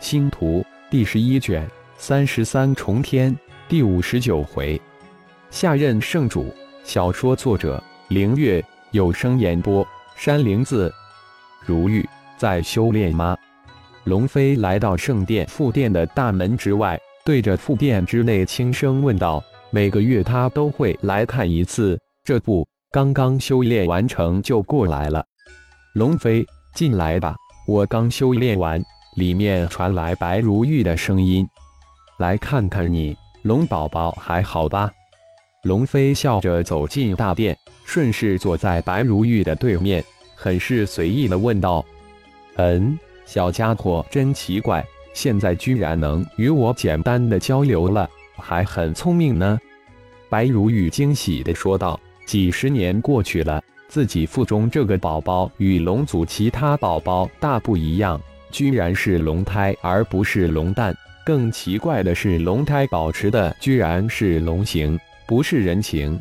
星图》第十一卷三十三重天第五十九回，下任圣主。小说作者：凌月，有声演播：山灵子。如玉在修炼吗？龙飞来到圣殿副殿的大门之外，对着副殿之内轻声问道：“每个月他都会来看一次，这不，刚刚修炼完成就过来了。”龙飞，进来吧，我刚修炼完。里面传来白如玉的声音：“来看看你，龙宝宝还好吧？”龙飞笑着走进大殿，顺势坐在白如玉的对面，很是随意的问道：“嗯。”小家伙真奇怪，现在居然能与我简单的交流了，还很聪明呢。白如玉惊喜地说道：“几十年过去了，自己腹中这个宝宝与龙族其他宝宝大不一样，居然是龙胎而不是龙蛋。更奇怪的是，龙胎保持的居然是龙形，不是人形。”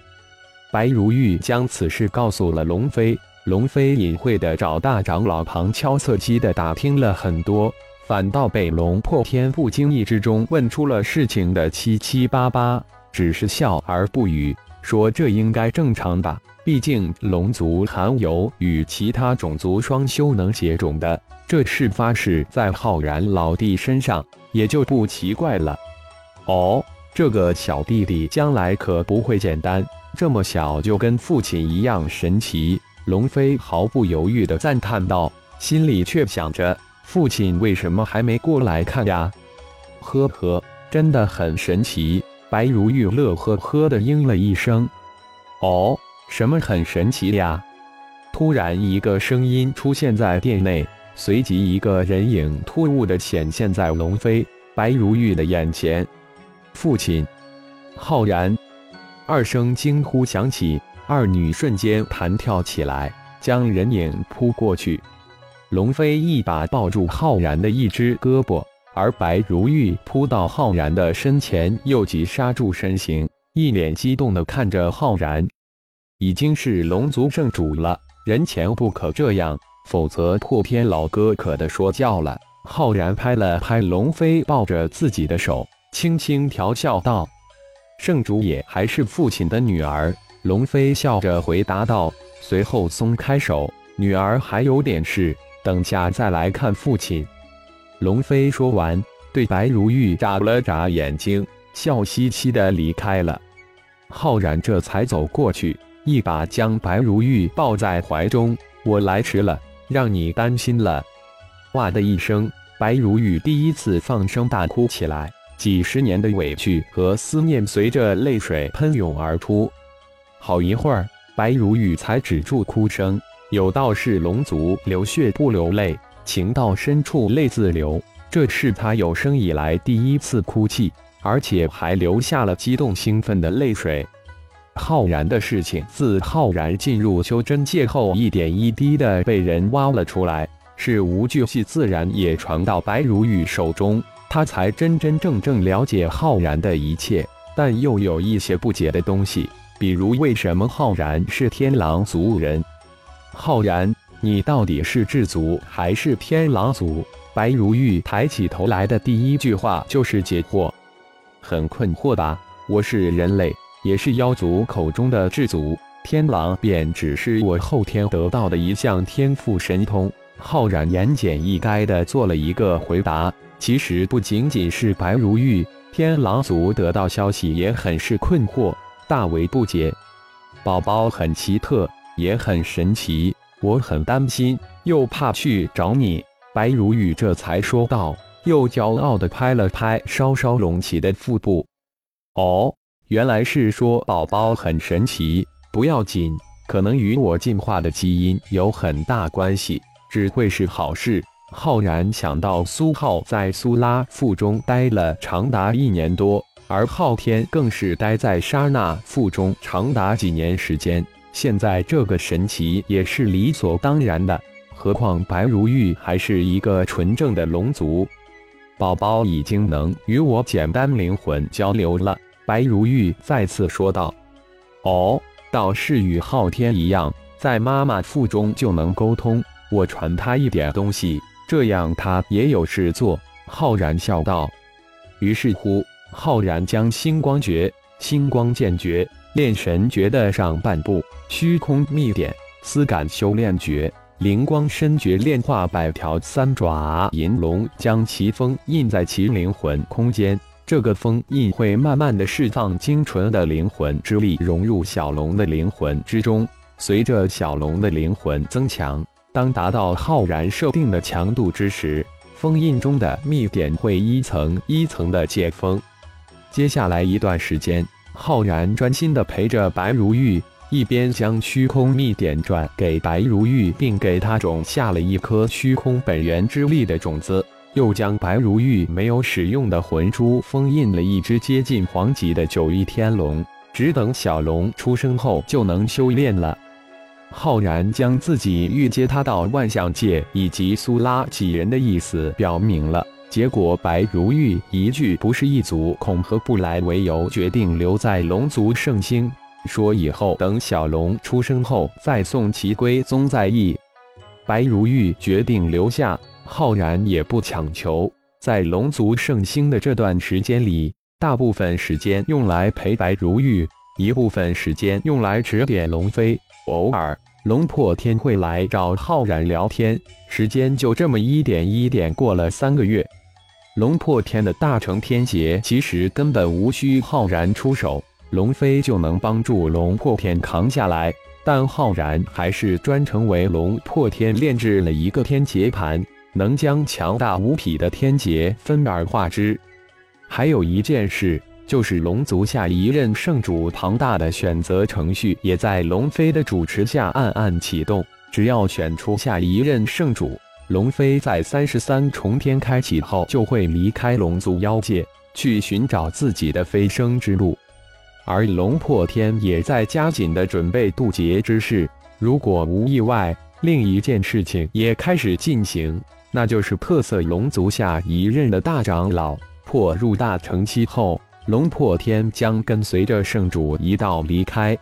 白如玉将此事告诉了龙飞。龙飞隐晦的找大长老旁敲侧击的打听了很多，反倒被龙破天不经意之中问出了事情的七七八八，只是笑而不语，说这应该正常吧，毕竟龙族含有与其他种族双修能结种的，这事发是在浩然老弟身上，也就不奇怪了。哦，这个小弟弟将来可不会简单，这么小就跟父亲一样神奇。龙飞毫不犹豫地赞叹道，心里却想着：父亲为什么还没过来看呀？呵呵，真的很神奇。白如玉乐呵呵地应了一声。哦，什么很神奇呀？突然，一个声音出现在殿内，随即一个人影突兀地显现在龙飞、白如玉的眼前。父亲，浩然！二声惊呼响起。二女瞬间弹跳起来，将人影扑过去。龙飞一把抱住浩然的一只胳膊，而白如玉扑到浩然的身前，又急刹住身形，一脸激动地看着浩然。已经是龙族圣主了，人前不可这样，否则破天老哥可得说教了。浩然拍了拍龙飞抱着自己的手，轻轻调笑道：“圣主也还是父亲的女儿。”龙飞笑着回答道，随后松开手：“女儿还有点事，等下再来看父亲。”龙飞说完，对白如玉眨了眨眼睛，笑嘻嘻的离开了。浩然这才走过去，一把将白如玉抱在怀中：“我来迟了，让你担心了。”哇的一声，白如玉第一次放声大哭起来，几十年的委屈和思念随着泪水喷涌而出。好一会儿，白如玉才止住哭声。有道是龙族流血不流泪，情到深处泪自流。这是他有生以来第一次哭泣，而且还流下了激动兴奋的泪水。浩然的事情，自浩然进入修真界后，一点一滴的被人挖了出来，事无巨细，自然也传到白如玉手中，他才真真正正了解浩然的一切，但又有一些不解的东西。比如，为什么浩然是天狼族人？浩然，你到底是智族还是天狼族？白如玉抬起头来的第一句话就是解惑。很困惑吧？我是人类，也是妖族口中的智族，天狼便只是我后天得到的一项天赋神通。浩然言简意赅的做了一个回答。其实不仅仅是白如玉，天狼族得到消息也很是困惑。大为不解，宝宝很奇特，也很神奇，我很担心，又怕去找你。白如玉这才说道，又骄傲地拍了拍稍稍隆起的腹部。哦，原来是说宝宝很神奇，不要紧，可能与我进化的基因有很大关系，只会是好事。浩然想到苏浩在苏拉腹中待了长达一年多。而昊天更是待在沙那腹中长达几年时间，现在这个神奇也是理所当然的。何况白如玉还是一个纯正的龙族，宝宝已经能与我简单灵魂交流了。白如玉再次说道：“哦，倒是与昊天一样，在妈妈腹中就能沟通。我传他一点东西，这样他也有事做。”浩然笑道。于是乎，浩然将星光诀、星光剑诀、炼神诀的上半部、虚空秘典、丝感修炼诀、灵光身诀炼化百条三爪银龙，将其封印在其灵魂空间。这个封印会慢慢的释放精纯的灵魂之力，融入小龙的灵魂之中。随着小龙的灵魂增强，当达到浩然设定的强度之时，封印中的秘典会一层一层的解封。接下来一段时间，浩然专心的陪着白如玉，一边将虚空秘典转给白如玉，并给他种下了一颗虚空本源之力的种子。又将白如玉没有使用的魂珠封印了一只接近黄级的九翼天龙，只等小龙出生后就能修炼了。浩然将自己欲接他到万象界以及苏拉几人的意思表明了，结果白如玉一句不是一族恐合不来为由，决定留在龙族圣星，说以后等小龙出生后再送其归宗在意。白如玉决定留下。浩然也不强求，在龙族圣星的这段时间里，大部分时间用来陪白如玉，一部分时间用来指点龙飞。偶尔，龙破天会来找浩然聊天。时间就这么一点一点过了三个月。龙破天的大成天劫其实根本无需浩然出手，龙飞就能帮助龙破天扛下来。但浩然还是专程为龙破天炼制了一个天劫盘。能将强大无匹的天劫分而化之。还有一件事，就是龙族下一任圣主庞大的选择程序，也在龙飞的主持下暗暗启动。只要选出下一任圣主，龙飞在三十三重天开启后，就会离开龙族妖界，去寻找自己的飞升之路。而龙破天也在加紧的准备渡劫之事。如果无意外，另一件事情也开始进行。那就是特色龙族下一任的大长老破入大成期后，龙破天将跟随着圣主一道离开。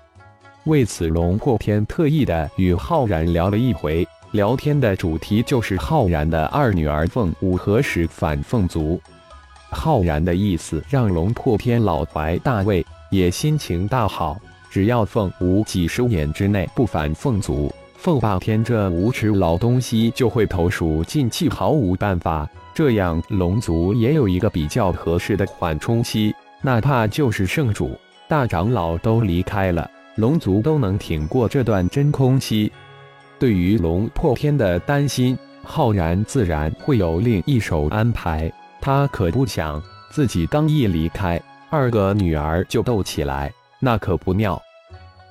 为此，龙破天特意的与浩然聊了一回，聊天的主题就是浩然的二女儿凤舞何时返凤族。浩然的意思让龙破天老怀大慰，也心情大好。只要凤舞几十年之内不返凤族。凤霸天这无耻老东西就会投鼠忌器，毫无办法。这样龙族也有一个比较合适的缓冲期，哪怕就是圣主、大长老都离开了，龙族都能挺过这段真空期。对于龙破天的担心，浩然自然会有另一手安排。他可不想自己刚一离开，二个女儿就斗起来，那可不妙。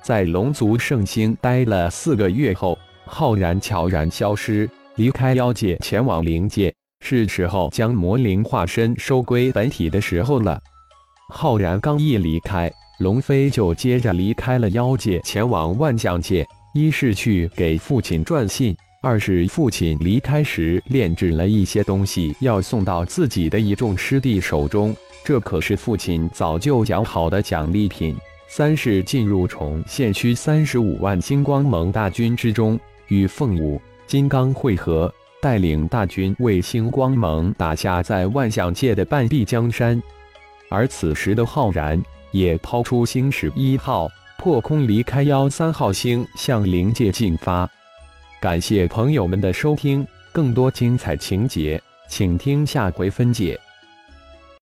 在龙族圣星待了四个月后，浩然悄然消失，离开妖界，前往灵界。是时候将魔灵化身收归本体的时候了。浩然刚一离开，龙飞就接着离开了妖界，前往万象界。一是去给父亲传信，二是父亲离开时炼制了一些东西，要送到自己的一众师弟手中。这可是父亲早就讲好的奖励品。三是进入重县区三十五万星光盟大军之中，与凤舞、金刚会合，带领大军为星光盟打下在万象界的半壁江山。而此时的浩然也抛出星矢一号，破空离开幺三号星，向灵界进发。感谢朋友们的收听，更多精彩情节，请听下回分解。